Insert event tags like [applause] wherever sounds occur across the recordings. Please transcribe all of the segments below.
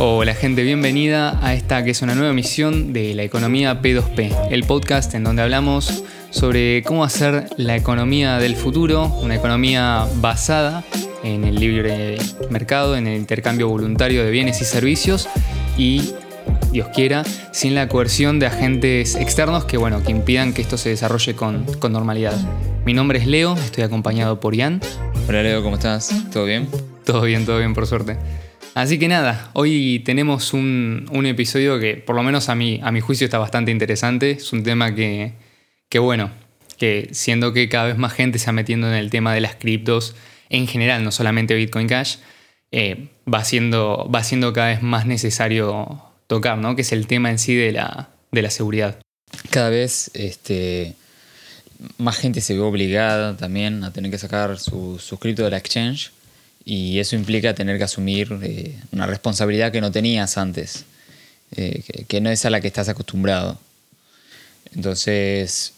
Hola gente, bienvenida a esta que es una nueva emisión de la economía P2P, el podcast en donde hablamos sobre cómo hacer la economía del futuro, una economía basada en el libre mercado, en el intercambio voluntario de bienes y servicios y, Dios quiera, sin la coerción de agentes externos que, bueno, que impidan que esto se desarrolle con, con normalidad. Mi nombre es Leo, estoy acompañado por Ian. Hola Leo, ¿cómo estás? ¿Todo bien? Todo bien, todo bien, por suerte. Así que nada, hoy tenemos un, un episodio que por lo menos a mí, a mi juicio está bastante interesante. Es un tema que, que bueno, que siendo que cada vez más gente se va metiendo en el tema de las criptos en general, no solamente Bitcoin Cash, eh, va, siendo, va siendo cada vez más necesario tocar, ¿no? Que es el tema en sí de la, de la seguridad. Cada vez este, más gente se ve obligada también a tener que sacar su, su cripto de la exchange y eso implica tener que asumir eh, una responsabilidad que no tenías antes, eh, que, no es a la que estás acostumbrado. Entonces,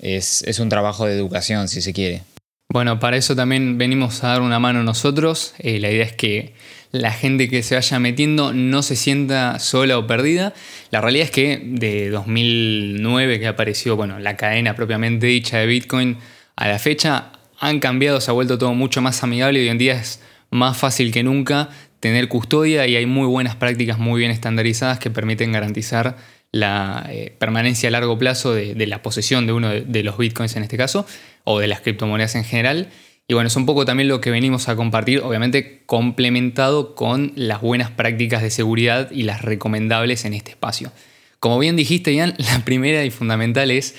es, es, un trabajo de educación, si se quiere. Bueno, para eso también venimos a dar una mano nosotros. Eh, la idea es que la gente que se vaya metiendo no se sienta sola o perdida. La realidad es que de 2009 que apareció bueno, la cadena propiamente dicha de Bitcoin a la fecha, han cambiado, se ha vuelto todo mucho más amigable y hoy en día es más fácil que nunca tener custodia y hay muy buenas prácticas muy bien estandarizadas que permiten garantizar la eh, permanencia a largo plazo de, la posesión de uno de, de, los bitcoins en este caso, o de las criptomonedas en general. Y bueno, es un poco también lo que venimos a compartir, obviamente complementado con las buenas prácticas de seguridad y las recomendables en este espacio. Como bien dijiste, Ian, [laughs] la primera y fundamental es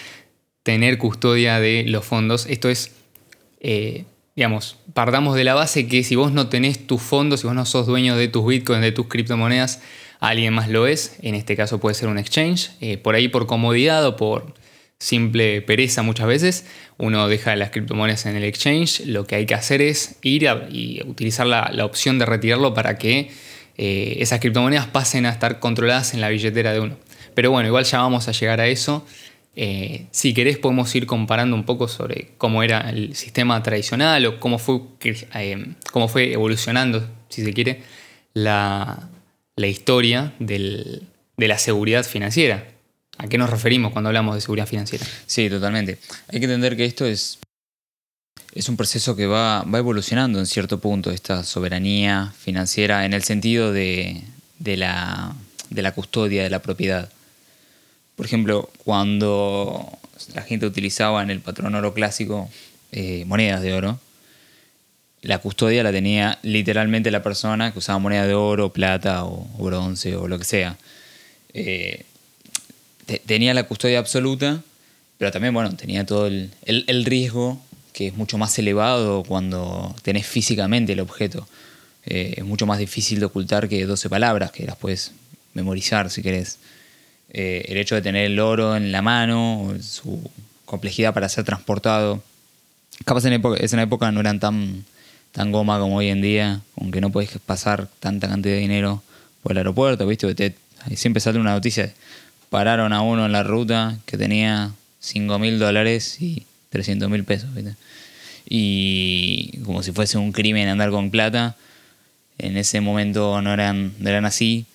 tener custodia de los fondos. Esto es, eh, digamos, partamos de la base que si vos no tenés tus fondos, si vos no sos dueño de tus bitcoins, de tus criptomonedas, alguien más lo es, en este caso puede ser un exchange, eh, por ahí por comodidad o por simple pereza muchas veces, uno deja las criptomonedas en el exchange, lo que hay que hacer es ir y utilizar la, la, opción de retirarlo para que eh, esas criptomonedas pasen a estar controladas en la billetera de uno. Pero bueno, igual ya vamos a llegar a eso. Eh, si querés podemos ir comparando un poco sobre cómo era el sistema tradicional o cómo fue, eh, cómo fue evolucionando, si se quiere, la, la historia del, de la seguridad financiera. ¿A qué nos referimos cuando hablamos de seguridad financiera? Sí, totalmente. Hay que entender que esto es, es un proceso que va, va evolucionando en cierto punto, esta soberanía financiera, en el sentido de, de, la, de la custodia de la propiedad. Por ejemplo, cuando la gente utilizaba en el patrón oro clásico eh, monedas de oro, la custodia la tenía literalmente la persona que usaba moneda de oro, plata o, bronce o lo que sea. Eh, te, tenía la custodia absoluta, pero también, bueno, tenía todo el, el, el, riesgo que es mucho más elevado cuando tenés físicamente el objeto. Eh, es mucho más difícil de ocultar que 12 palabras, que las puedes memorizar si querés. Eh, el hecho de tener el oro en la mano, su complejidad para ser transportado. Capaz en esa época no eran tan tan goma como hoy en día, aunque no podés pasar tanta cantidad de dinero por el aeropuerto, ¿viste? Te, siempre sale una noticia, pararon a uno en la ruta que tenía 5 mil dólares y 300 mil pesos, ¿viste? Y como si fuese un crimen andar con plata, en ese momento no eran, no eran así,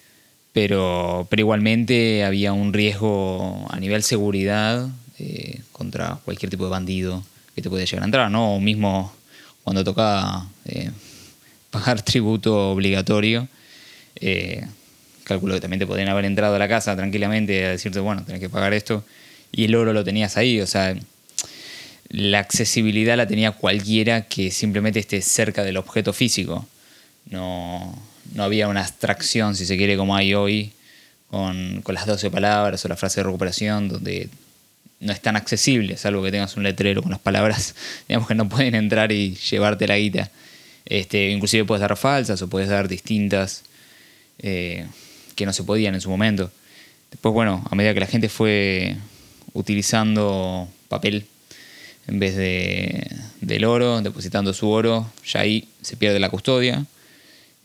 pero, pero igualmente había un riesgo a nivel seguridad eh, contra cualquier tipo de bandido que te puede llegar a entrar, ¿no? O mismo cuando tocaba eh, pagar tributo obligatorio, eh, calculo que también te podrían haber entrado a la casa tranquilamente a decirte, bueno, tenés que pagar esto, y el oro lo tenías ahí, o sea, la accesibilidad la tenía cualquiera que simplemente esté cerca del objeto físico. No, no había una abstracción, si se quiere, como hay hoy, con, con las 12 palabras o la frase de recuperación, donde no es tan accesible, salvo que tengas un letrero con las palabras, [laughs] digamos que no pueden entrar y llevarte la guita. Este, inclusive puedes dar falsas o puedes dar distintas eh, que no se podían en su momento. Después, bueno, a medida que la gente fue utilizando papel en vez de, del oro, depositando su oro, ya ahí se pierde la custodia.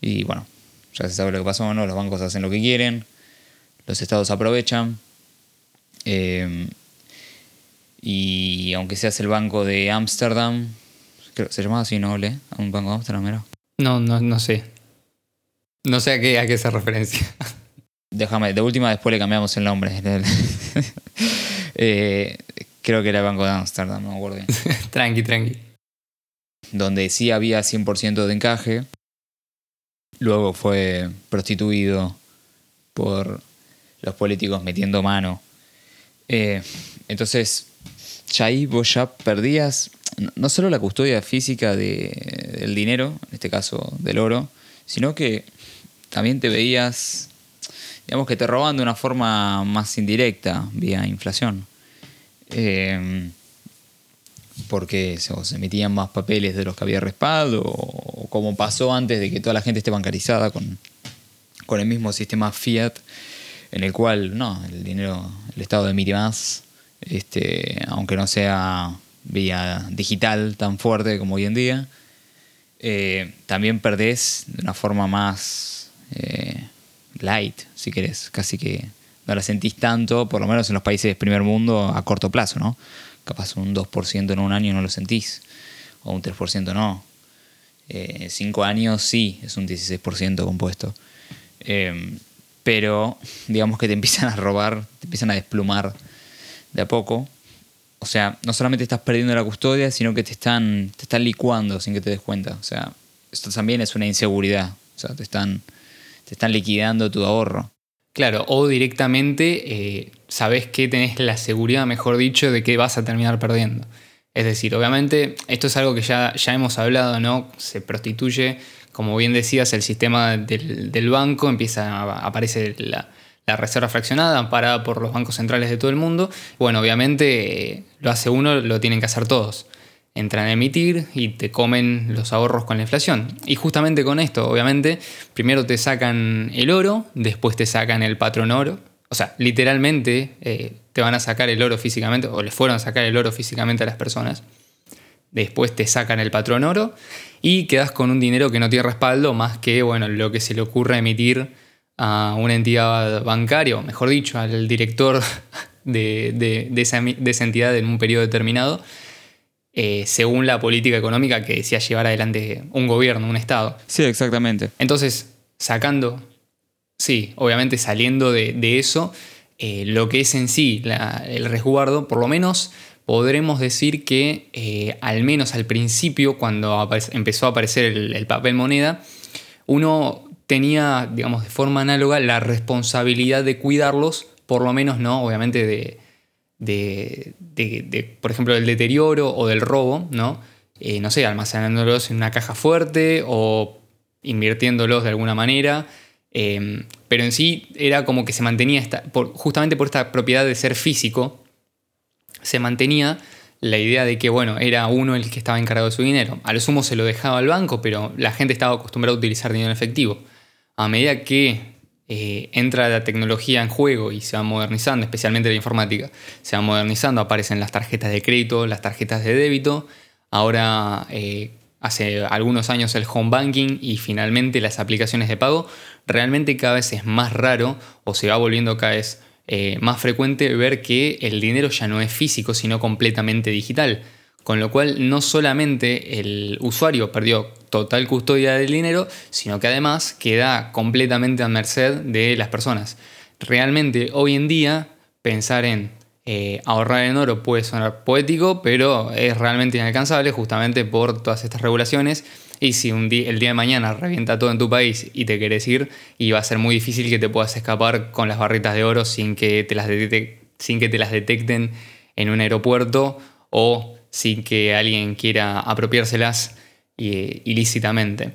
Y bueno, ya se sabe lo que pasó, ¿no? Los bancos hacen lo que quieren, los estados aprovechan. Eh, y aunque seas el banco de Ámsterdam, se llamaba así, ¿no? ¿Le? ¿Un banco de Ámsterdam era? No, no, no sé. No sé a qué, a qué se referencia. [laughs] Déjame, de última después le cambiamos el nombre. [laughs] Eh, creo que era el Banco de Amsterdam, no me acuerdo bien. [laughs] tranqui, tranqui. Donde sí había 100% de encaje. Luego fue prostituido por los políticos metiendo mano. Eh, entonces, ya ahí vos ya perdías no solo la custodia física del dinero, en este caso del oro, sino que también te veías digamos que te roban de una forma más indirecta, vía inflación. Eh, porque se, emitían más papeles de los que había respaldo, o como pasó antes de que toda la gente esté bancarizada con, con el mismo sistema fiat, en el cual no, el dinero, el Estado emite más, este, aunque no sea vía digital tan fuerte como hoy en día. Eh, también perdés de una forma más eh, light, si querés, casi que no la sentís tanto, por lo menos en los países del primer mundo, a corto plazo, ¿no? Capaz un 2% en un año no lo sentís, o un 3% no. Eh, cinco años sí, es un 16% compuesto. Em, pero digamos que te empiezan a robar, te empiezan a desplumar de a poco. O sea, no solamente estás perdiendo la custodia, sino que te están, te están licuando sin que te des cuenta. O sea, esto también es una inseguridad. O sea, te están te están liquidando tu ahorro. Claro, o directamente eh, sabes que tenés la seguridad, mejor dicho, de que vas a terminar perdiendo. Es decir, obviamente, esto es algo que ya, ya hemos hablado, ¿no? Se prostituye, como bien decías, el sistema del, banco, empieza a aparecer la, reserva fraccionada, amparada por los bancos centrales de todo el mundo. Bueno, obviamente eh, lo hace uno, lo tienen que hacer todos entran a emitir y te comen los ahorros con la inflación. Y justamente con esto, obviamente, primero te sacan el oro, después te sacan el patrón oro. O sea, literalmente eh, te van a sacar el oro físicamente, o les fueron a sacar el oro físicamente a las personas. Después te sacan el patrón oro y quedas con un dinero que no tiene respaldo más que bueno, lo que se le ocurra emitir a una entidad bancaria, o mejor dicho, al director [laughs] de, esa, de esa entidad en un periodo determinado eh, según la política económica que decía llevar adelante un gobierno, un Estado. Sí, exactamente. Entonces, sacando, sí, obviamente saliendo de, eso, eh, lo que es en sí el resguardo, por lo menos podremos decir que eh, al menos al principio, cuando empezó a aparecer el, el papel moneda, uno tenía, digamos, de forma análoga la responsabilidad de cuidarlos, por lo menos, ¿no? Obviamente de, de, por ejemplo, del deterioro o del robo, ¿no? Eh, no sé, almacenándolos en una caja fuerte o invirtiéndolos de alguna manera. Em, pero en sí era como que se mantenía, esta, por, justamente por esta propiedad de ser físico, se mantenía la idea de que, bueno, era uno el que estaba encargado de su dinero. A lo sumo se lo dejaba al banco, pero la gente estaba acostumbrada a utilizar dinero en efectivo. A medida que eh, entra la tecnología en juego y se va modernizando, especialmente la informática, se va modernizando, aparecen las tarjetas de crédito, las tarjetas de débito, ahora eh, hace algunos años el home banking y finalmente las aplicaciones de pago, realmente cada vez es más raro o se va volviendo cada vez eh, más frecuente ver que el dinero ya no es físico, sino completamente digital. Con lo cual no solamente el usuario perdió total custodia del dinero, sino que además queda completamente a merced de las personas. Realmente hoy en día pensar en eh, ahorrar en oro puede sonar poético, pero es realmente inalcanzable justamente por todas estas regulaciones. Y si un día, el día de mañana revienta todo en tu país y te quieres ir, y va a ser muy difícil que te puedas escapar con las barritas de oro sin que te las, sin que te las detecten en un aeropuerto o sin que alguien quiera apropiárselas ilícitamente.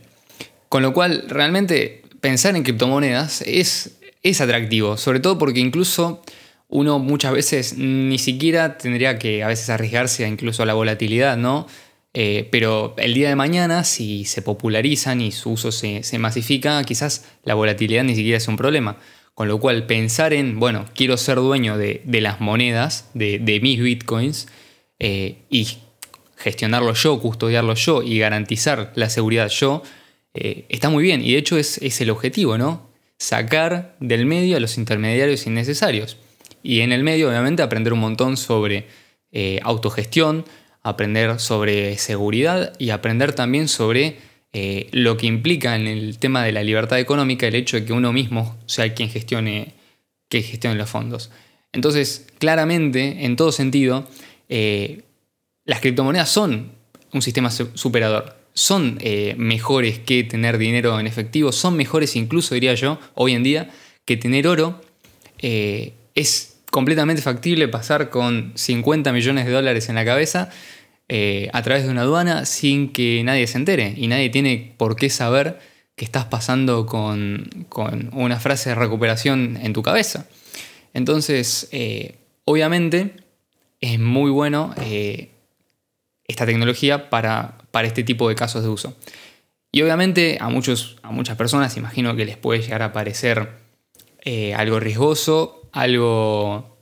Con lo cual, realmente pensar en criptomonedas es, es atractivo, sobre todo porque incluso uno muchas veces ni siquiera tendría que a veces arriesgarse incluso a la volatilidad, ¿no? Eh, pero el día de mañana, si se popularizan y su uso se, masifica, quizás la volatilidad ni siquiera es un problema. Con lo cual, pensar en, bueno, quiero ser dueño de, las monedas, de, de mis bitcoins, eh, y gestionarlo yo, custodiarlo yo y garantizar la seguridad yo, eh, está muy bien. Y de hecho es, el objetivo, ¿no? Sacar del medio a los intermediarios innecesarios. Y en el medio, obviamente, aprender un montón sobre eh, autogestión, aprender sobre seguridad y aprender también sobre eh, lo que implica en el tema de la libertad económica el hecho de que uno mismo sea quien gestione, que gestione los fondos. Entonces, claramente, en todo sentido, las criptomonedas son un sistema superador. Son eh, mejores que tener dinero en efectivo, son mejores incluso, diría yo, hoy en día, que tener oro. es completamente factible pasar con 50 millones de dólares en la cabeza eh, a través de una aduana sin que nadie se entere y nadie tiene por qué saber que estás pasando con, una frase de recuperación en tu cabeza. Entonces, eh, obviamente, es muy bueno eh, esta tecnología para, para, este tipo de casos de uso. Y obviamente a, muchos, a muchas personas imagino que les puede llegar a parecer algo riesgoso, algo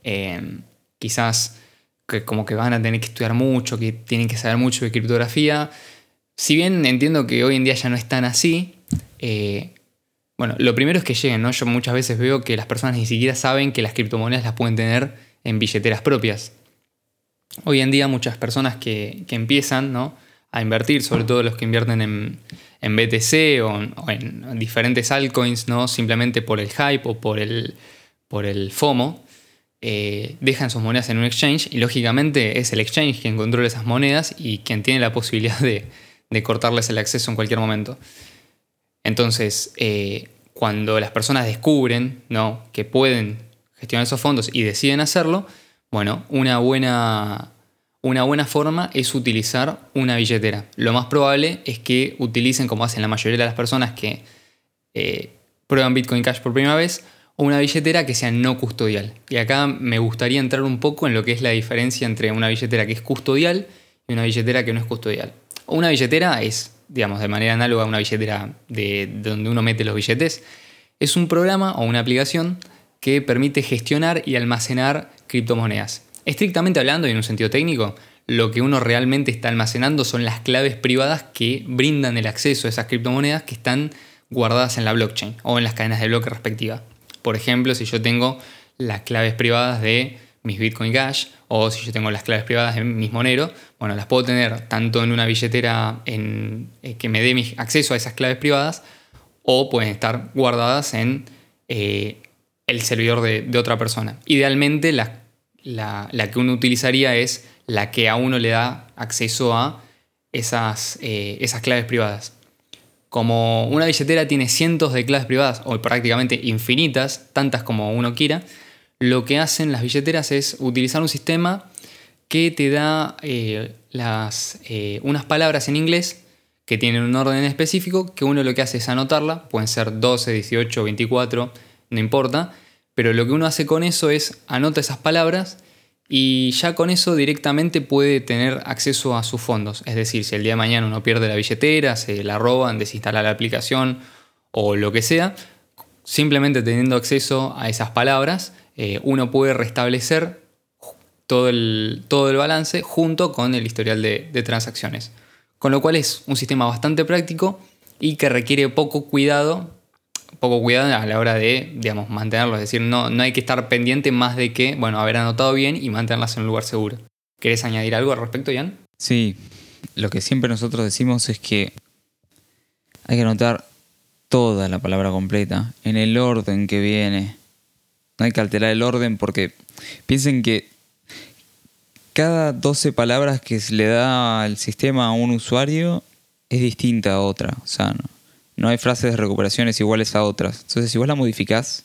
quizás que como que van a tener que estudiar mucho, que tienen que saber mucho de criptografía. Si bien entiendo que hoy en día ya no es tan así, eh, bueno, lo primero es que lleguen, ¿no? Yo muchas veces veo que las personas ni siquiera saben que las criptomonedas las pueden tener en billeteras propias. Hoy en día muchas personas que, empiezan ¿no? a invertir, sobre todo los que invierten en, BTC o, en diferentes altcoins, ¿no? simplemente por el hype o por el, por el FOMO, eh, dejan sus monedas en un exchange y lógicamente es el exchange quien controla esas monedas y quien tiene la posibilidad de, cortarles el acceso en cualquier momento. Entonces, eh, cuando las personas descubren ¿no? que pueden gestionar esos fondos y deciden hacerlo, bueno, una buena, una buena forma es utilizar una billetera. Lo más probable es que utilicen, como hacen la mayoría de las personas que eh, prueban Bitcoin Cash por primera vez, o una billetera que sea no custodial. Y acá me gustaría entrar un poco en lo que es la diferencia entre una billetera que es custodial y una billetera que no es custodial. Una billetera es, digamos, de manera análoga a una billetera de donde uno mete los billetes, es un programa o una aplicación que permite gestionar y almacenar criptomonedas. Estrictamente hablando y en un sentido técnico, lo que uno realmente está almacenando son las claves privadas que brindan el acceso a esas criptomonedas que están guardadas en la blockchain o en las cadenas de bloque respectivas. Por ejemplo, si yo tengo las claves privadas de mis Bitcoin Cash o si yo tengo las claves privadas de mis Monero, bueno, las puedo tener tanto en una billetera en, eh, que me dé mi acceso a esas claves privadas o pueden estar guardadas en eh, el servidor de, otra persona. Idealmente la, que uno utilizaría es la que a uno le da acceso a esas, eh, esas claves privadas. Como una billetera tiene cientos de claves privadas, o prácticamente infinitas, tantas como uno quiera, lo que hacen las billeteras es utilizar un sistema que te da eh, las, eh, unas palabras en inglés que tienen un orden específico, que uno lo que hace es anotarla, pueden ser 12, 18, 24, no importa, pero lo que uno hace con eso es anota esas palabras y ya con eso directamente puede tener acceso a sus fondos. Es decir, si el día de mañana uno pierde la billetera, se la roban, desinstala la aplicación o lo que sea, simplemente teniendo acceso a esas palabras, eh, uno puede restablecer todo el, todo el, balance junto con el historial de, de transacciones. Con lo cual es un sistema bastante práctico y que requiere poco cuidado poco cuidado a la hora de, digamos, mantenerlo. Es decir, no, no hay que estar pendiente más de que, bueno, haber anotado bien y mantenerlas en un lugar seguro. ¿Querés añadir algo al respecto, Jan? Sí, lo que siempre nosotros decimos es que hay que anotar toda la palabra completa, en el orden que viene. No hay que alterar el orden porque piensen que cada 12 palabras que se le da al sistema a un usuario es distinta a otra. O sea, no, no hay frases de recuperaciones iguales a otras. Entonces, si vos la modificás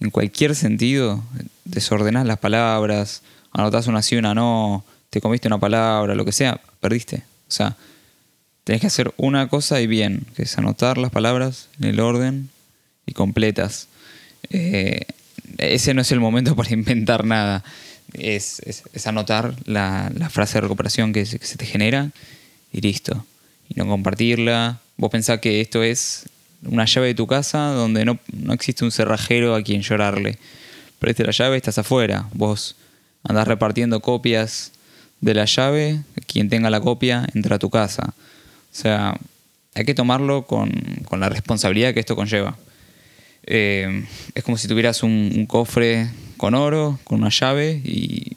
en cualquier sentido, desordenás las palabras, anotás una sí, una no, te comiste una palabra, lo que sea, perdiste. O sea, tenés que hacer una cosa y bien, que es anotar las palabras en el orden y completas. Eh, ese no es el momento [laughs] para inventar nada. Es, anotar la, frase de recuperación que que se te genera y listo. Y no compartirla, Vos pensás que esto es una llave de tu casa donde no, existe un cerrajero a quien llorarle. Preste la llave, estás afuera. Vos andás repartiendo copias de la llave, quien tenga la copia entra a tu casa. O sea, hay que tomarlo con, la responsabilidad que esto conlleva. Eh, es como si tuvieras un, un, cofre con oro, con una llave, y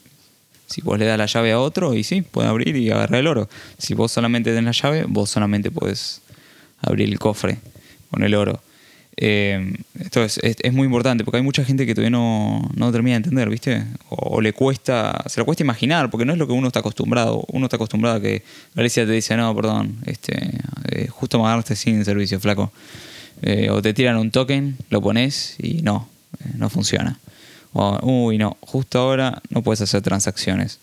si vos le das la llave a otro, y sí, puede abrir y agarrar el oro. Si vos solamente tenés la llave, vos solamente podés abrir el cofre con el oro. Eh, esto es, muy importante porque hay mucha gente que todavía no, no termina de entender, ¿viste? O, le cuesta, se le cuesta imaginar, porque no es lo que uno está acostumbrado. Uno está acostumbrado a que Galicia te dice, no, perdón, este, eh, justo me agarraste sin servicio, flaco. Eh, o te tiran un token, lo pones y no, no funciona. Uy, no, justo ahora no puedes hacer transacciones.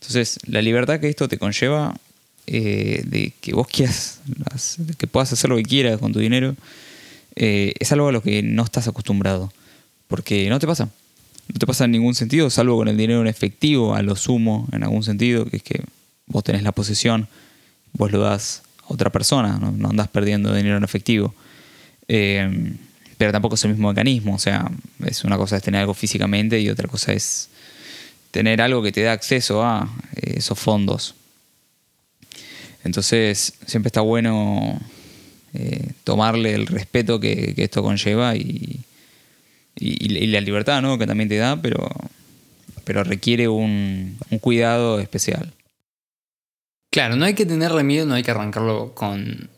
Entonces, la libertad que esto te conlleva de que vos quieras, que puedas hacer lo que quieras con tu dinero, eh, es algo a lo que no estás acostumbrado. Porque no te pasa. No te pasa en ningún sentido, salvo con el dinero en efectivo, a lo sumo, en algún sentido, que es que vos tenés la posesión, vos lo das a otra persona, no, no andás perdiendo dinero en efectivo. Eh, pero tampoco es el mismo mecanismo, o sea, es una cosa es tener algo físicamente y otra cosa es tener algo que te da acceso a eh, esos fondos. Entonces, siempre está bueno eh, tomarle el respeto que, esto conlleva y, la libertad ¿no? que también te da, pero, pero requiere un, cuidado especial. Claro, no hay que tenerle miedo, no hay que arrancarlo con,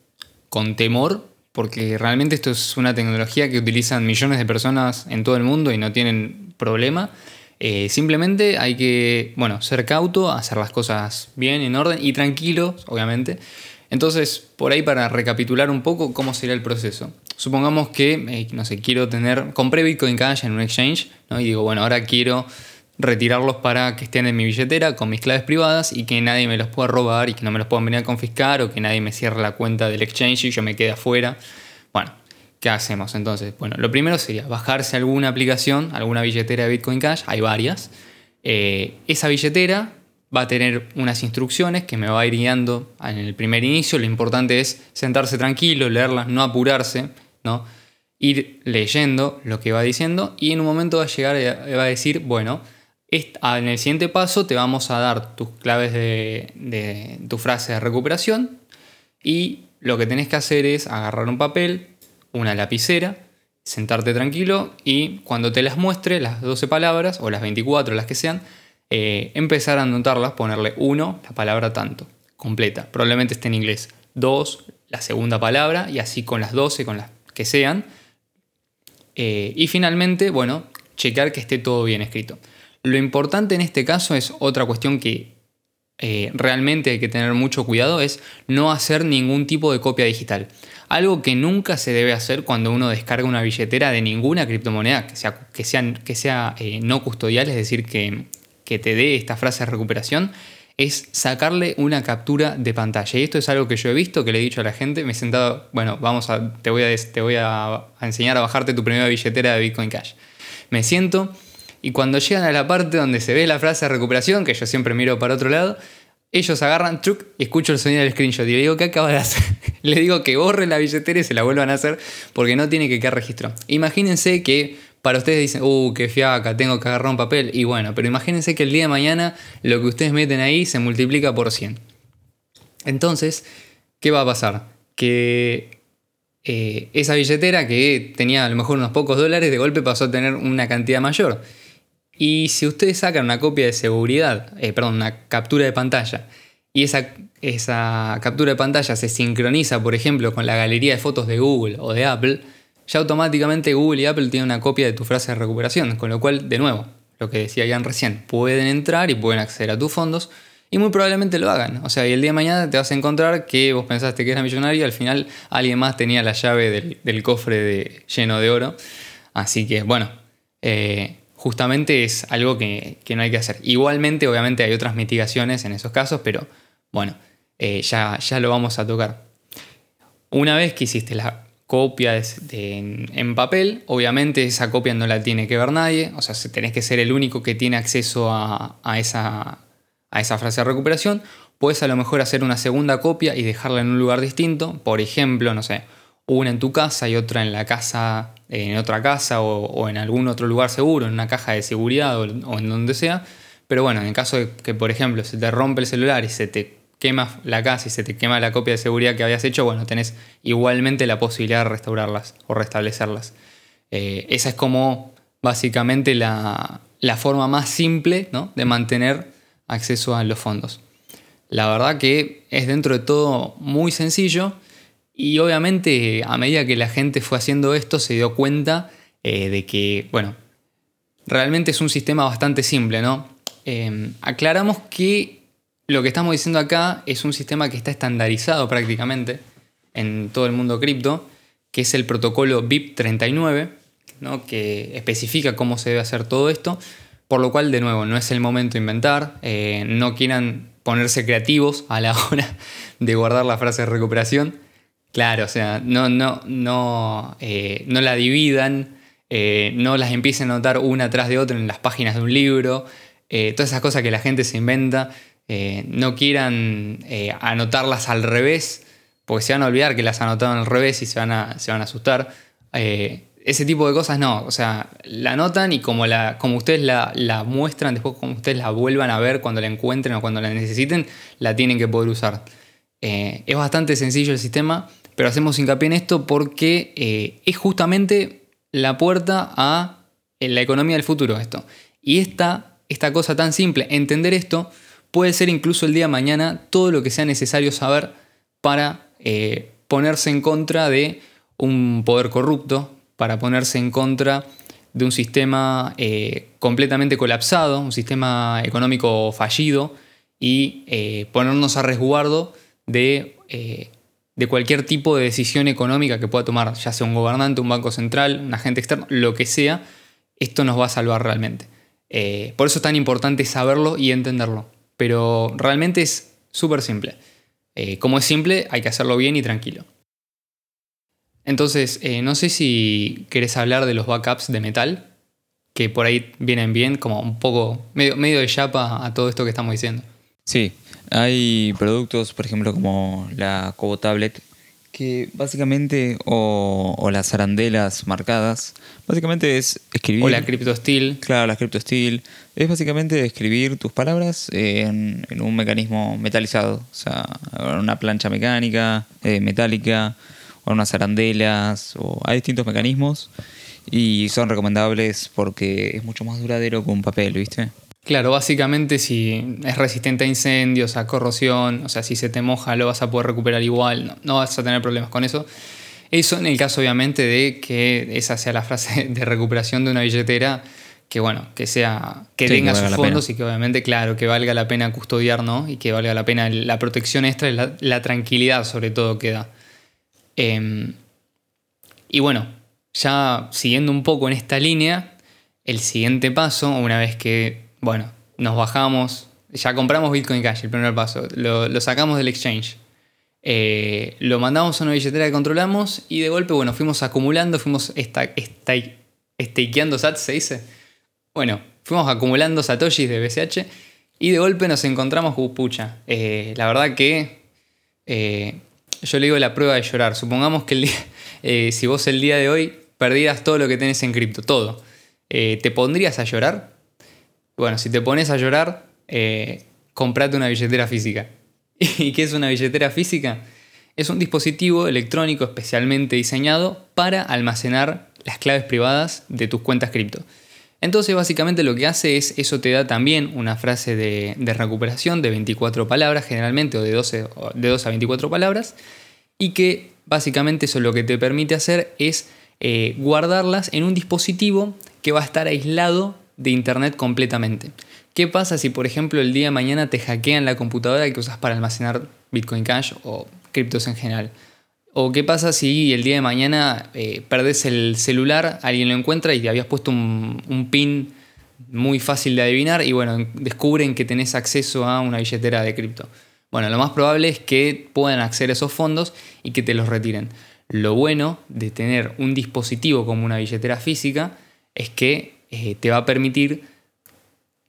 con temor, porque realmente esto es una tecnología que utilizan millones de personas en todo el mundo y no tienen problema. Eh, simplemente hay que, bueno, ser cauto, hacer las cosas bien, en orden y tranquilo, obviamente. Entonces, por ahí para recapitular un poco cómo sería el proceso. Supongamos que, eh, no sé, quiero tener, compré Bitcoin Cash en un exchange, ¿no? Y digo, bueno, ahora quiero retirarlos para que estén en mi billetera con mis claves privadas y que nadie me los pueda robar y que no me los puedan venir a confiscar o que nadie me cierre la cuenta del exchange y yo me quede afuera. Bueno, ¿qué hacemos entonces? Bueno, lo primero sería bajarse alguna aplicación, alguna billetera de Bitcoin Cash, hay varias. Eh, esa billetera va a tener unas instrucciones que me va a ir guiando en el primer inicio. Lo importante es sentarse tranquilo, leerlas, no apurarse, ¿no? ir leyendo lo que va diciendo y en un momento va a llegar va a decir, bueno, en el siguiente paso te vamos a dar tus claves de, tu frase de recuperación y lo que tenés que hacer es agarrar un papel, una lapicera, sentarte tranquilo y cuando te las muestre, las 12 palabras o las 24, las que sean, eh, empezar a anotarlas, ponerle uno, la palabra tanto, completa. Probablemente esté en inglés. Dos, la segunda palabra, y así con las 12, con las que sean. Eh, y finalmente, bueno, checar que esté todo bien escrito. Lo importante en este caso es otra cuestión que eh, realmente hay que tener mucho cuidado, es no hacer ningún tipo de copia digital. Algo que nunca se debe hacer cuando uno descarga una billetera de ninguna criptomoneda que sea, que sea, que sea no custodial, es decir, que, que te dé esta frase de recuperación es sacarle una captura de pantalla. Y esto es algo que yo he visto, que le he dicho a la gente, me he sentado, bueno, vamos a, te voy a, te voy a, enseñar a bajarte tu primera billetera de Bitcoin Cash. Me siento y cuando llegan a la parte donde se ve la frase de recuperación, que yo siempre miro para otro lado, ellos agarran, truc, escucho el sonido del screenshot y le digo, ¿qué acaba de hacer? [laughs] le digo que borre la billetera y se la vuelvan a hacer porque no tiene que quedar registro. Imagínense que para ustedes dicen, uh, qué fiaca, tengo que agarrar un papel. Y bueno, pero imagínense que el día de mañana lo que ustedes meten ahí se multiplica por 100. Entonces, ¿qué va a pasar? Que eh, esa billetera que tenía a lo mejor unos pocos dólares, de golpe pasó a tener una cantidad mayor. Y si ustedes sacan una copia de seguridad, eh, perdón, una captura de pantalla, y esa, esa captura de pantalla se sincroniza, por ejemplo, con la galería de fotos de Google o de Apple, ya automáticamente Google y Apple tienen una copia de tu frase de recuperación, con lo cual, de nuevo, lo que decía Ian recién, pueden entrar y pueden acceder a tus fondos y muy probablemente lo hagan. O sea, y el día de mañana te vas a encontrar que vos pensaste que eras millonario y al final alguien más tenía la llave del, cofre de, lleno de oro. Así que, bueno, eh, justamente es algo que, no hay que hacer. Igualmente, obviamente, hay otras mitigaciones en esos casos, pero bueno, eh, ya, ya lo vamos a tocar. Una vez que hiciste la copia en, papel, obviamente esa copia no la tiene que ver nadie, o sea, tenés que ser el único que tiene acceso a, esa, a esa frase de recuperación. Puedes a lo mejor hacer una segunda copia y dejarla en un lugar distinto, por ejemplo, no sé, una en tu casa y otra en la casa, en otra casa o, en algún otro lugar seguro, en una caja de seguridad o, en donde sea. Pero bueno, en caso de que, por ejemplo, se te rompe el celular y se te quema la casa y se te quema la copia de seguridad que habías hecho, bueno, tenés igualmente la posibilidad de restaurarlas o restablecerlas. Eh, esa es como básicamente la, forma más simple de mantener acceso a los fondos. La verdad que es dentro de todo muy sencillo Y obviamente a medida que la gente fue haciendo esto se dio cuenta eh, de que, bueno, realmente es un sistema bastante simple, ¿no? Em, aclaramos que lo que estamos diciendo acá es un sistema que está estandarizado prácticamente en todo el mundo cripto, que es el protocolo BIP39, ¿no? que especifica cómo se debe hacer todo esto, por lo cual, de nuevo, no es el momento de inventar, eh, no quieran ponerse creativos a la [laughs] hora de guardar la frase de recuperación. Claro, o sea, no, no, no, eh, no la dividan, eh, no las empiecen a notar una tras de otra en las páginas de un libro, todas esas cosas que la gente se inventa, no quieran anotarlas al revés, porque se van a olvidar que las anotaron al revés y se van a, se van a asustar ese tipo de cosas no, o sea, la anotan y como, la, como ustedes la, muestran, después como ustedes la vuelvan a ver cuando la encuentren o cuando la necesiten, la tienen que poder usar. Eh, es bastante sencillo el sistema, pero hacemos hincapié en esto porque eh, es justamente la puerta a eh, la economía del futuro esto. Y esta, esta cosa tan simple, entender esto, puede ser incluso el día de mañana todo lo que sea necesario saber para ponerse en contra de un poder corrupto, para ponerse en contra de un sistema eh, completamente colapsado, un sistema económico fallido y eh, ponernos a resguardo de, eh, de, cualquier tipo de decisión económica que pueda tomar, ya sea un gobernante, un banco central, un agente externo, lo que sea, esto nos va a salvar realmente. por eso es tan importante saberlo y entenderlo. Pero realmente es súper simple. como es simple, hay que hacerlo bien y tranquilo. Entonces, eh, no sé si querés hablar de los backups de metal, que por ahí vienen bien, como un poco, medio, medio de chapa a todo esto que estamos diciendo. Sí, hay productos, por ejemplo, como la Cobo Tablet, que básicamente, o, las arandelas marcadas, básicamente es escribir... O la CryptoSteel. Claro, la CryptoSteel. Es básicamente escribir tus palabras en, un mecanismo metalizado, o sea, una plancha mecánica, eh, metálica, o unas arandelas, o hay distintos mecanismos y son recomendables porque es mucho más duradero que un papel, ¿viste? Claro, básicamente si es resistente a incendios, a corrosión, o sea, si se te moja lo vas a poder recuperar igual, no, vas a tener problemas con eso. Eso en el caso obviamente de que esa sea la frase [laughs] de recuperación de una billetera, que bueno, que sea, que tenga sus fondos y que obviamente, claro, que valga la pena custodiar, ¿no? Y que valga la pena la protección extra y la, la tranquilidad sobre todo que da. Em, y bueno, ya siguiendo un poco en esta línea, el siguiente paso, una vez que, bueno, nos bajamos, ya compramos Bitcoin Cash, el primer paso, lo, sacamos del exchange, eh, lo mandamos a una billetera que controlamos y de golpe, bueno, fuimos acumulando, fuimos stakeando sats, se dice. Bueno, fuimos acumulando satoshis de BCH y de golpe nos encontramos, uh, pucha, eh, la verdad que eh, yo le digo la prueba de llorar. Supongamos que el día, [laughs] eh, si vos el día de hoy perdieras todo lo que tenés en cripto, todo, ¿te pondrías a llorar? Bueno, si te pones a llorar, eh, comprate una billetera física. [laughs] ¿Y qué es una billetera física? Es un dispositivo electrónico especialmente diseñado para almacenar las claves privadas de tus cuentas cripto. Entonces básicamente lo que hace es, eso te da también una frase de, recuperación de 24 palabras generalmente, o de 12, de 12 a 24 palabras, y que básicamente eso lo que te permite hacer es eh, guardarlas en un dispositivo que va a estar aislado de Internet completamente. ¿Qué pasa si, por ejemplo, el día de mañana te hackean la computadora que usas para almacenar Bitcoin Cash o criptos en general? ¿O qué pasa si el día de mañana eh, perdes el celular, alguien lo encuentra y te habías puesto un, pin muy fácil de adivinar y bueno, descubren que tenés acceso a una billetera de cripto? Bueno, lo más probable es que puedan acceder a esos fondos y que te los retiren. Lo bueno de tener un dispositivo como una billetera física es que eh, te va a permitir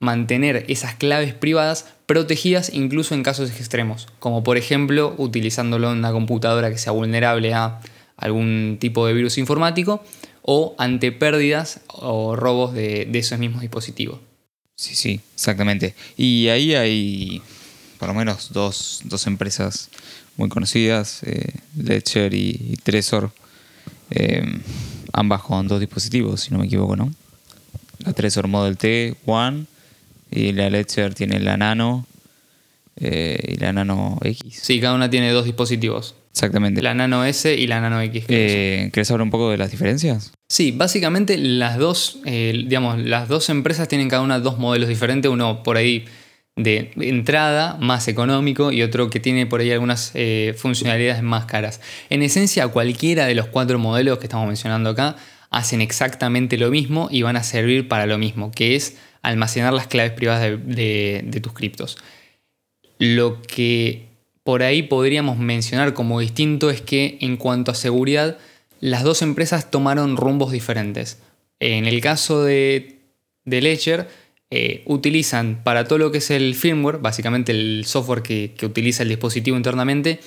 mantener esas claves privadas protegidas incluso en casos extremos, como por ejemplo utilizándolo en una computadora que sea vulnerable a algún tipo de virus informático o ante pérdidas o robos de, esos mismos dispositivos. Sí, sí, exactamente. Y ahí hay por lo menos dos, empresas muy conocidas, eh, Ledger y, Trezor, eh, ambas con dos dispositivos, si no me equivoco, ¿no? La Trezor Model T One y la Ledger tiene la Nano eh, y la Nano X. Sí, cada una tiene dos dispositivos. Exactamente. La Nano S y la Nano X. Eh, ¿Querés hablar un poco de las diferencias? Sí, básicamente las dos, eh, digamos, las dos empresas tienen cada una dos modelos diferentes, uno por ahí de entrada más económico y otro que tiene por ahí algunas eh, funcionalidades más caras. En esencia, cualquiera de los cuatro modelos que estamos mencionando acá hacen exactamente lo mismo y van a servir para lo mismo, que es almacenar las claves privadas de, tus criptos. Lo que por ahí podríamos mencionar como distinto es que en cuanto a seguridad, las dos empresas tomaron rumbos diferentes. En el caso de, Ledger, eh, utilizan para todo lo que es el firmware, básicamente el software que, que utiliza el dispositivo internamente,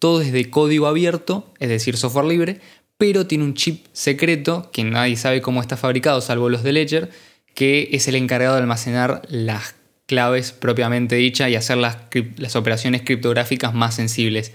todo es de código abierto, es decir, software libre, pero tiene un chip secreto que nadie sabe cómo está fabricado, salvo los de Ledger, que es el encargado de almacenar las claves propiamente dicha y hacer las, las operaciones criptográficas más sensibles.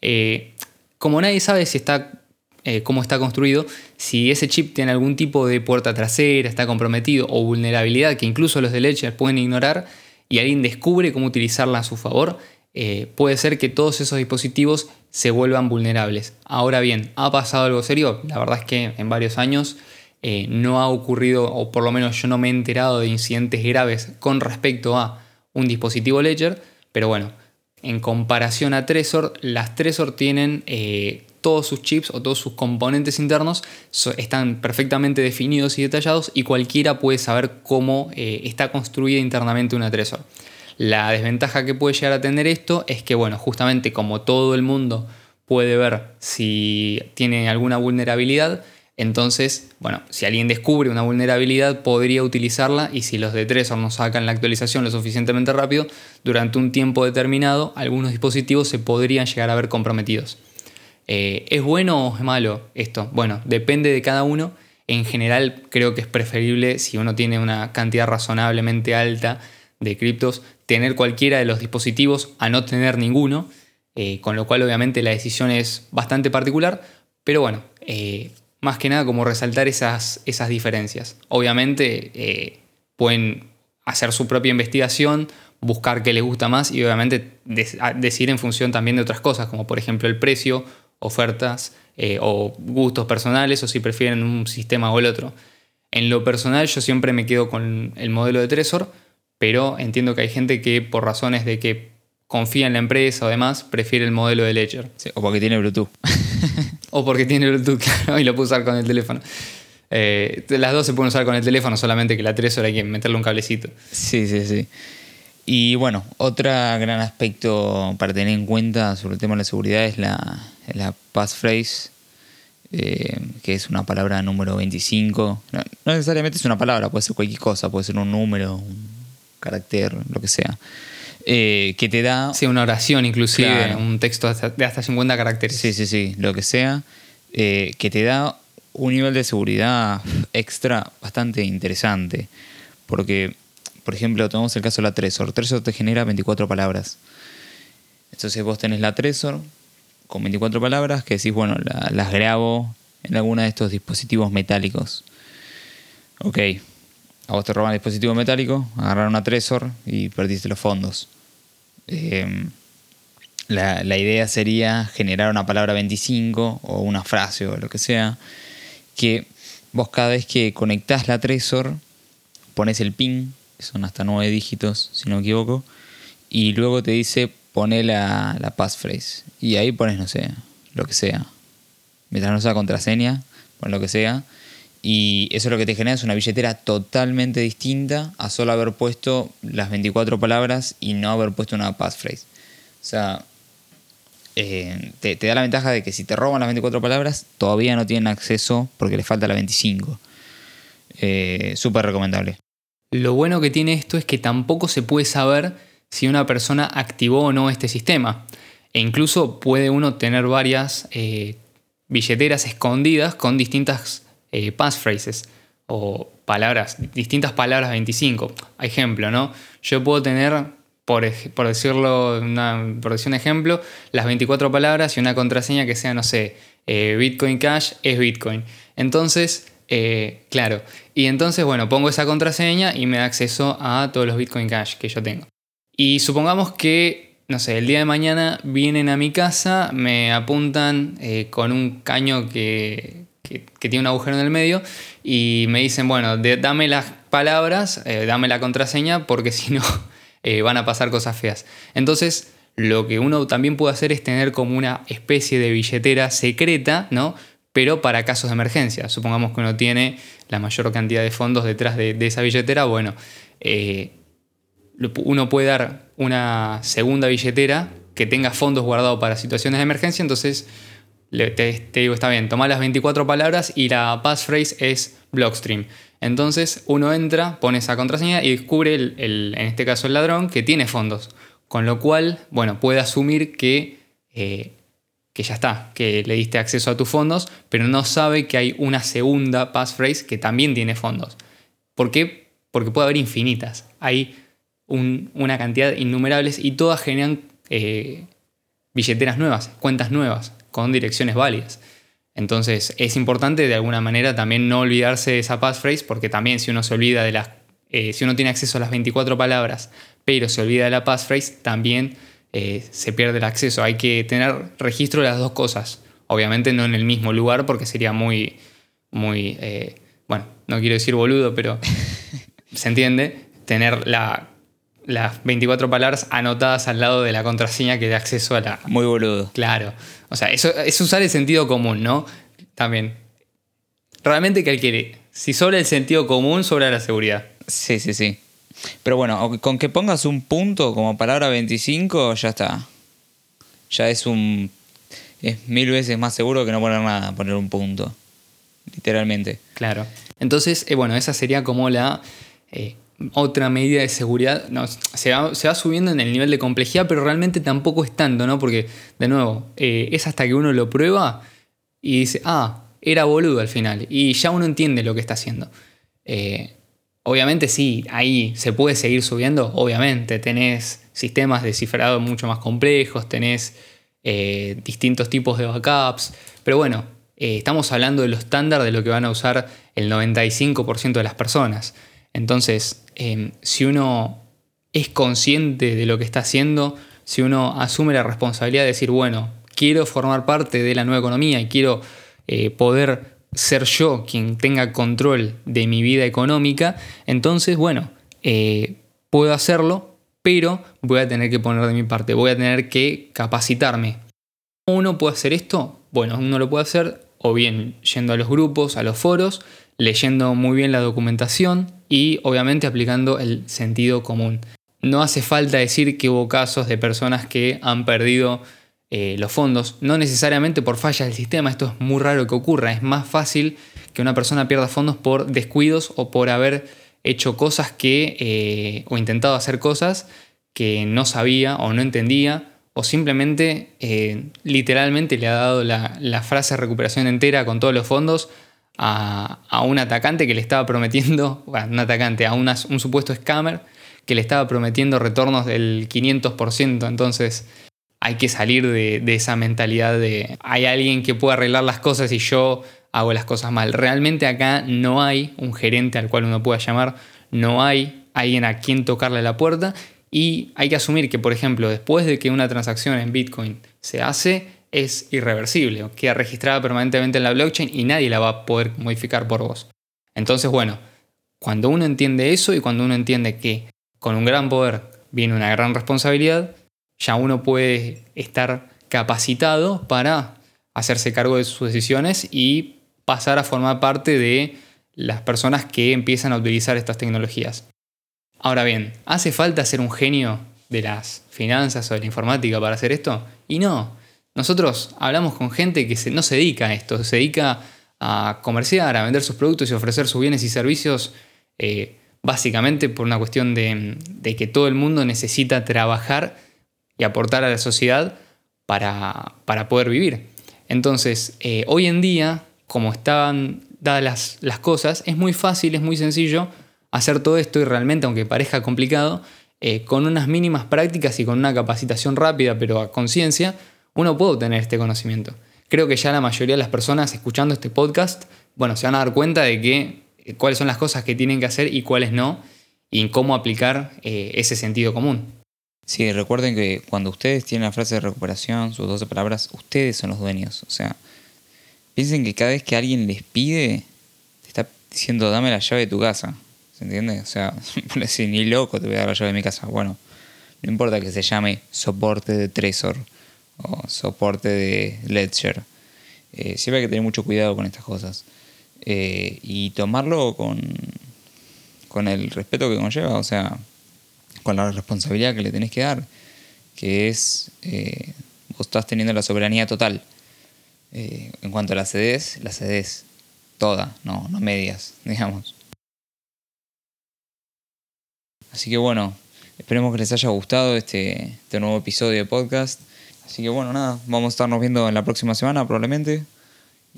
Eh, como nadie sabe si está, eh, cómo está construido, si ese chip tiene algún tipo de puerta trasera, está comprometido o vulnerabilidad que incluso los de Ledger pueden ignorar y alguien descubre cómo utilizarla a su favor, eh, puede ser que todos esos dispositivos se vuelvan vulnerables. Ahora bien, ¿ha pasado algo serio? La verdad es que en varios años eh, no ha ocurrido, o por lo menos yo no me he enterado de incidentes graves con respecto a un dispositivo Ledger, pero bueno, en comparación a Trezor, las Trezor tienen eh, todos sus chips o todos sus componentes internos están perfectamente definidos y detallados y cualquiera puede saber cómo eh, está construida internamente una Trezor. La desventaja que puede llegar a tener esto es que, bueno, justamente como todo el mundo puede ver si tiene alguna vulnerabilidad, entonces, bueno, si alguien descubre una vulnerabilidad, podría utilizarla y si los de Trezor no sacan la actualización lo suficientemente rápido, durante un tiempo determinado, algunos dispositivos se podrían llegar a ver comprometidos. Eh, ¿Es bueno o es malo esto? Bueno, depende de cada uno. En general, creo que es preferible, si uno tiene una cantidad razonablemente alta de criptos, tener cualquiera de los dispositivos a no tener ninguno, eh, con lo cual obviamente la decisión es bastante particular, pero bueno, eh, más que nada como resaltar esas, esas diferencias. Obviamente eh, pueden hacer su propia investigación, buscar qué les gusta más y obviamente decir en función también de otras cosas, como por ejemplo el precio, ofertas o gustos personales o si prefieren un sistema o el otro. En lo personal yo siempre me quedo con el modelo de Trezor, pero entiendo que hay gente que por razones de que confía en la empresa o demás, prefiere el modelo de Ledger. o porque tiene Bluetooth. [laughs] o porque tiene Bluetooth, [laughs] y lo puede usar con el teléfono. Eh, las dos se pueden usar con el teléfono, solamente que la 3 hay que meterle un cablecito. Sí, sí, sí. Y bueno, otro gran aspecto para tener en cuenta sobre el tema de la seguridad es la, la passphrase, eh, que es una palabra número 25. No, no, necesariamente es una palabra, puede ser cualquier cosa, puede ser un número, un carácter, lo que sea. Eh, que te da... Sí, una oración inclusive, un texto de hasta 50 caracteres. Sí, sí, sí, lo que sea, eh, que te da un nivel de seguridad extra bastante interesante. Porque, por ejemplo, tomamos el caso de la Trezor. Trezor te genera 24 palabras. Entonces vos tenés la Trezor con 24 palabras que decís, bueno, las grabo en alguno de estos dispositivos metálicos. Ok, a vos te roban dispositivo metálico, agarraron una Trezor y perdiste los fondos. Em, la, idea sería generar una palabra 25 o una frase o lo que sea, que vos cada vez que conectás la Trezor, pones el pin, que son hasta 9 dígitos, si no me equivoco, y luego te dice pone la, la passphrase. Y ahí pones, no sé, lo que sea. Mientras no sea contraseña, pon lo que sea. Y eso lo que te genera es una billetera totalmente distinta a solo haber puesto las 24 palabras y no haber puesto una passphrase. O sea, eh, te, da la ventaja de que si te roban las 24 palabras, todavía no tienen acceso porque les falta la 25. Eh, Súper recomendable. Lo bueno que tiene esto es que tampoco se puede saber si una persona activó o no este sistema. E incluso puede uno tener varias eh, billeteras escondidas con distintas eh, passphrases o palabras, distintas palabras 25. Ejemplo, ¿no? Yo puedo tener, por, por decirlo, por decir un ejemplo, las 24 palabras y una contraseña que sea, no sé, eh, Bitcoin Cash es Bitcoin. Entonces, eh, claro, y entonces, bueno, pongo esa contraseña y me da acceso a todos los Bitcoin Cash que yo tengo. Y supongamos que no sé, el día de mañana vienen a mi casa, me apuntan con un caño que, tiene un agujero en el medio y me dicen, bueno, dame las palabras, eh, dame la contraseña, porque [laughs] si no eh, van a pasar cosas feas. Entonces, lo que uno también puede hacer es tener como una especie de billetera secreta, ¿no? Pero para casos de emergencia. Supongamos que uno tiene la mayor cantidad de fondos detrás de, esa billetera, bueno, uno puede dar una segunda billetera que tenga fondos guardados para situaciones de emergencia, entonces te, digo, está bien, toma las 24 palabras y la passphrase es Blockstream. Entonces uno entra, pone esa contraseña y descubre, el, en este caso el ladrón, que tiene fondos. Con lo cual, bueno, puede asumir que, eh, que ya está, que le diste acceso a tus fondos, pero no sabe que hay una segunda passphrase que también tiene fondos. ¿Por qué? Porque puede haber infinitas. Hay una cantidad innumerables y todas generan eh, billeteras nuevas, cuentas nuevas, con direcciones válidas. Entonces es importante de alguna manera también no olvidarse de esa passphrase porque también si uno se olvida de las, eh, si uno tiene acceso a las 24 palabras, pero se olvida de la passphrase, también eh, se pierde el acceso. Hay que tener registro de las dos cosas. Obviamente no en el mismo lugar porque sería muy, muy, bueno, no quiero decir boludo, pero [laughs] se entiende, tener la las 24 palabras anotadas al lado de la contraseña que da acceso a la... Muy boludo. Claro. O sea, eso es usar el sentido común, ¿no? También. Realmente que quiere. Si sobra el sentido común, sobra la seguridad. Sí, sí, sí. Pero bueno, con que pongas un punto como palabra 25, ya está. Ya es un... Es mil veces más seguro que no poner nada, poner un punto. Literalmente. Claro. Entonces, eh, bueno, esa sería como la... Eh, otra medida de seguridad. No, se, va, subiendo en el nivel de complejidad, pero realmente tampoco es tanto, ¿no? Porque, de nuevo, eh, es hasta que uno lo prueba y dice, ah, era boludo al final. Y ya uno entiende lo que está haciendo. Eh, obviamente sí, ahí se puede seguir subiendo, obviamente. Tenés sistemas de cifrado mucho más complejos, tenés eh, distintos tipos de backups, pero bueno, estamos hablando de lo estándar de lo que van a usar el 95% de las personas. Entonces, em, si uno es consciente de lo que está haciendo, si uno asume la responsabilidad de decir, bueno, quiero formar parte de la nueva economía y quiero eh, poder ser yo quien tenga control de mi vida económica, entonces, bueno, eh, puedo hacerlo, pero voy a tener que poner de mi parte, voy a tener que capacitarme. ¿Cómo uno puede hacer esto? Bueno, uno lo puede hacer o bien yendo a los grupos, a los foros, leyendo muy bien la documentación y obviamente aplicando el sentido común. No hace falta decir que hubo casos de personas que han perdido eh, los fondos, no necesariamente por fallas del sistema, esto es muy raro que ocurra, es más fácil que una persona pierda fondos por descuidos o por haber hecho cosas que, eh, o intentado hacer cosas que no sabía o no entendía, o simplemente eh, literalmente le ha dado la, la frase recuperación entera con todos los fondos a, un atacante que le estaba prometiendo, [laughs] un atacante, a un supuesto scammer que le estaba prometiendo retornos del 500%. Entonces hay que salir de, esa mentalidad de hay alguien que puede arreglar las cosas y yo hago las cosas mal. Realmente acá no hay un gerente al cual uno pueda llamar, no hay alguien a quien tocarle la puerta y hay que asumir que, por ejemplo, después de que una transacción en Bitcoin se hace, es irreversible, queda registrada permanentemente en la blockchain y nadie la va a poder modificar por vos. Entonces, bueno, cuando uno entiende eso y cuando uno entiende que con un gran poder viene una gran responsabilidad, ya uno puede estar capacitado para hacerse cargo de sus decisiones y pasar a formar parte de las personas que empiezan a utilizar estas tecnologías. Ahora bien, ¿hace falta ser un genio de las finanzas o de la informática para hacer esto? Y no, nosotros hablamos con gente que no se dedica a esto, se dedica a comerciar, a vender sus productos y ofrecer sus bienes y servicios eh, básicamente por una cuestión de, que todo el mundo necesita trabajar y aportar a la sociedad para, poder vivir. Entonces, eh, hoy en día, como están dadas las, cosas, es muy fácil, es muy sencillo hacer todo esto y realmente, aunque parezca complicado, eh, con unas mínimas prácticas y con una capacitación rápida pero a conciencia, uno puede obtener este conocimiento. Creo que ya la mayoría de las personas escuchando este podcast, bueno, se van a dar cuenta de que eh, cuáles son las cosas que tienen que hacer y cuáles no, y cómo aplicar eh, ese sentido común. Sí, recuerden que cuando ustedes tienen la frase de recuperación, sus 12 palabras, ustedes son los dueños. O sea, piensen que cada vez que alguien les pide, te está diciendo dame la llave de tu casa. ¿Se entiende? O sea, [laughs] ni loco te voy a dar la llave de mi casa. Bueno, no importa que se llame soporte de Trezor o soporte de Ledger. Eh, siempre hay que tener mucho cuidado con estas cosas. Eh, y tomarlo con, con el respeto que conlleva, o sea, con la responsabilidad que le tenés que dar, que es, eh, vos estás teniendo la soberanía total. en cuanto a la cedes, la cedes toda, no, no medias, [laughs] digamos. Así que bueno, Esperemos que les haya gustado este, este nuevo episodio de podcast. Así que bueno, nada, vamos a estarnos viendo en la próxima semana probablemente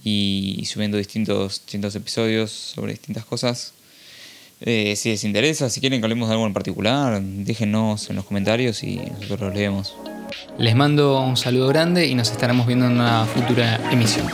y subiendo distintos, distintos episodios sobre distintas cosas. Eh, si les interesa, si quieren que hablemos de algo en particular, déjenos en los comentarios y nosotros los leemos. Les mando un saludo grande y nos estaremos viendo en una futura emisión.